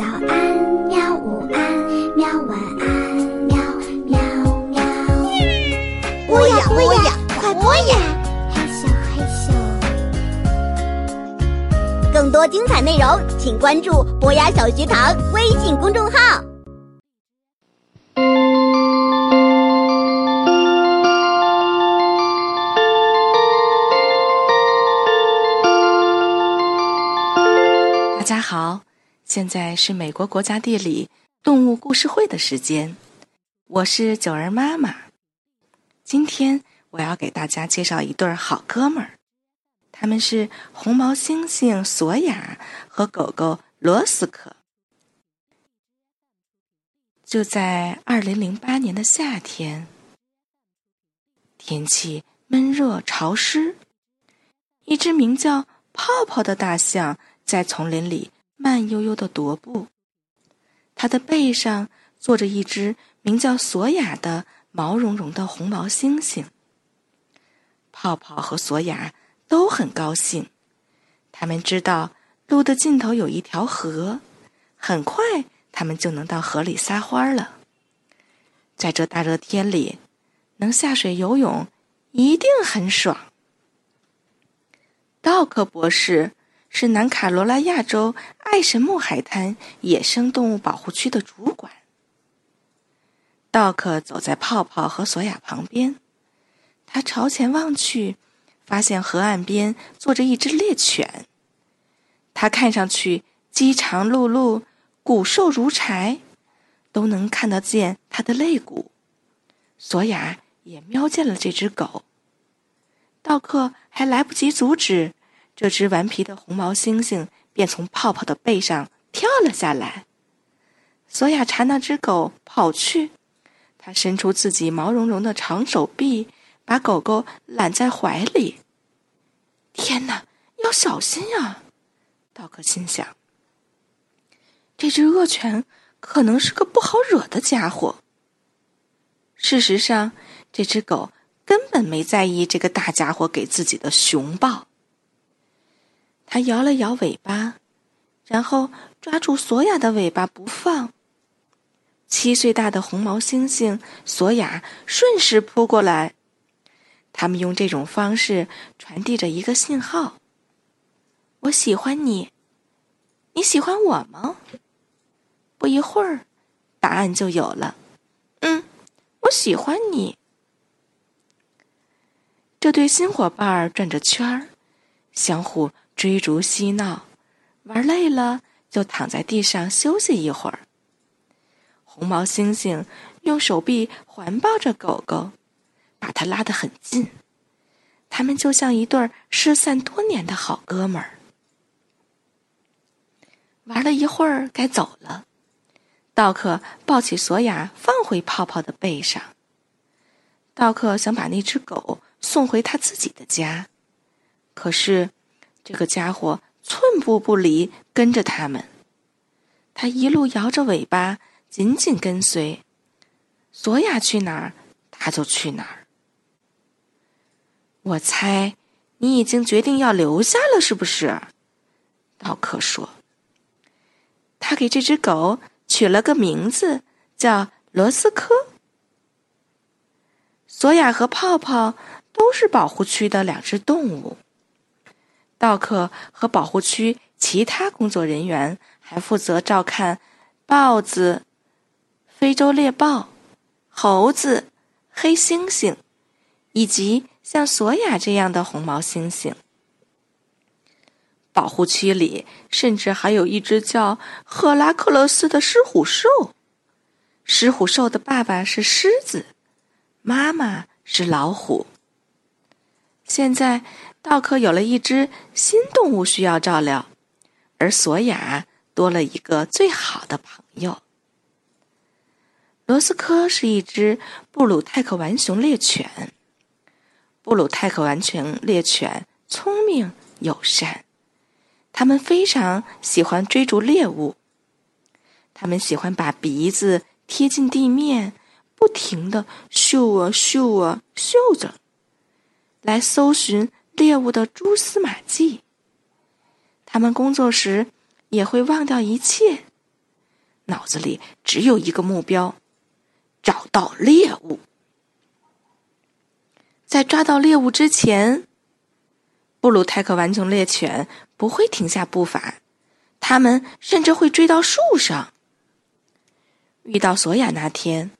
早安，喵！午安，喵！晚安，喵喵喵！播呀播呀，快播呀！嘿咻嘿咻。更多精彩内容，请关注博雅小学堂微信公众号。现在是美国国家地理动物故事会的时间，我是九儿妈妈。今天我要给大家介绍一对好哥们儿，他们是红毛猩猩索亚和狗狗罗斯科。就在二零零八年的夏天，天气闷热潮湿，一只名叫泡泡的大象。在丛林里慢悠悠的踱步，它的背上坐着一只名叫索雅的毛茸茸的红毛猩猩。泡泡和索雅都很高兴，他们知道路的尽头有一条河，很快他们就能到河里撒欢了。在这大热天里，能下水游泳一定很爽。道克博士。是南卡罗来亚州爱神木海滩野生动物保护区的主管。道克走在泡泡和索亚旁边，他朝前望去，发现河岸边坐着一只猎犬。它看上去饥肠辘辘，骨瘦如柴，都能看得见它的肋骨。索亚也瞄见了这只狗。道克还来不及阻止。这只顽皮的红毛猩猩便从泡泡的背上跳了下来。索亚朝那只狗跑去，他伸出自己毛茸茸的长手臂，把狗狗揽在怀里。天哪，要小心呀！道克心想。这只恶犬可能是个不好惹的家伙。事实上，这只狗根本没在意这个大家伙给自己的熊抱。他摇了摇尾巴，然后抓住索雅的尾巴不放。七岁大的红毛猩猩索雅顺势扑过来，他们用这种方式传递着一个信号：“我喜欢你，你喜欢我吗？”不一会儿，答案就有了：“嗯，我喜欢你。”这对新伙伴儿转着圈儿，相互。追逐嬉闹，玩累了就躺在地上休息一会儿。红毛猩猩用手臂环抱着狗狗，把它拉得很近。他们就像一对失散多年的好哥们儿。玩了一会儿，该走了。道克抱起索亚，放回泡泡的背上。道克想把那只狗送回他自己的家，可是。这个家伙寸步不离，跟着他们。他一路摇着尾巴，紧紧跟随。索亚去哪儿，他就去哪儿。我猜你已经决定要留下了，是不是？道克说。他给这只狗取了个名字，叫罗斯科。索亚和泡泡都是保护区的两只动物。道克和保护区其他工作人员还负责照看豹子、非洲猎豹、猴子、黑猩猩，以及像索亚这样的红毛猩猩。保护区里甚至还有一只叫赫拉克勒斯的狮虎兽。狮虎兽的爸爸是狮子，妈妈是老虎。现在。道克有了一只新动物需要照料，而索雅多了一个最好的朋友。罗斯科是一只布鲁泰克完熊猎犬。布鲁泰克完熊猎犬聪明友善，它们非常喜欢追逐猎物。它们喜欢把鼻子贴近地面，不停的嗅啊嗅啊嗅着，来搜寻。猎物的蛛丝马迹。他们工作时也会忘掉一切，脑子里只有一个目标：找到猎物。在抓到猎物之前，布鲁泰克完成猎犬不会停下步伐，他们甚至会追到树上。遇到索亚那天，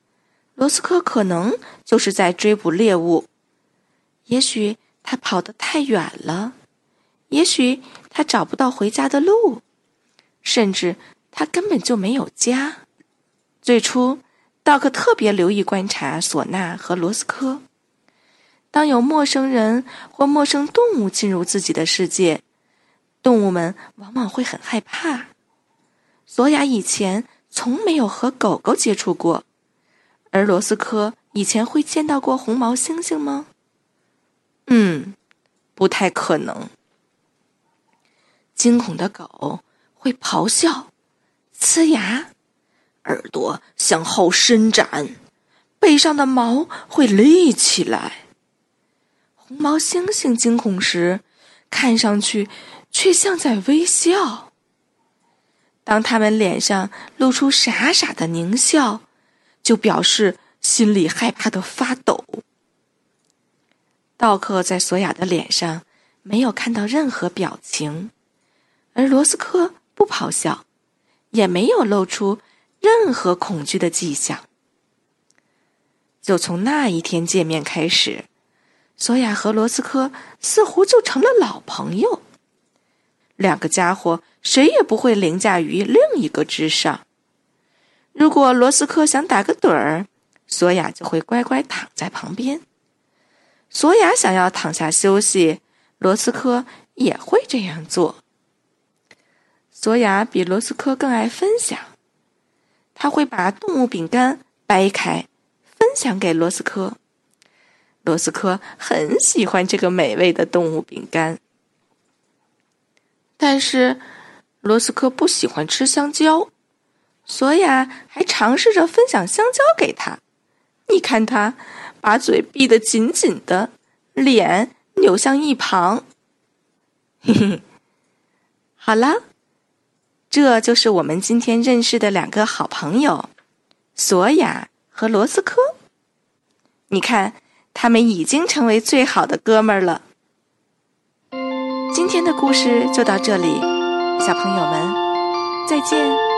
罗斯科可能就是在追捕猎物。也许他跑得太远了，也许他找不到回家的路，甚至他根本就没有家。最初，道克特别留意观察索纳和罗斯科。当有陌生人或陌生动物进入自己的世界，动物们往往会很害怕。索亚以前从没有和狗狗接触过，而罗斯科以前会见到过红毛猩猩吗？嗯，不太可能。惊恐的狗会咆哮、呲牙，耳朵向后伸展，背上的毛会立起来。红毛猩猩惊恐时，看上去却像在微笑。当他们脸上露出傻傻的狞笑，就表示心里害怕的发抖。道克在索亚的脸上没有看到任何表情，而罗斯科不咆哮，也没有露出任何恐惧的迹象。就从那一天见面开始。索亚和罗斯科似乎就成了老朋友。两个家伙谁也不会凌驾于另一个之上。如果罗斯科想打个盹儿，索亚就会乖乖躺在旁边。索亚想要躺下休息，罗斯科也会这样做。索亚比罗斯科更爱分享，他会把动物饼干掰开，分享给罗斯科。罗斯科很喜欢这个美味的动物饼干，但是罗斯科不喜欢吃香蕉。索亚还尝试着分享香蕉给他。你看他把嘴闭得紧紧的，脸扭向一旁。嘿嘿，好了，这就是我们今天认识的两个好朋友——索亚和罗斯科。你看。他们已经成为最好的哥们儿了。今天的故事就到这里，小朋友们，再见。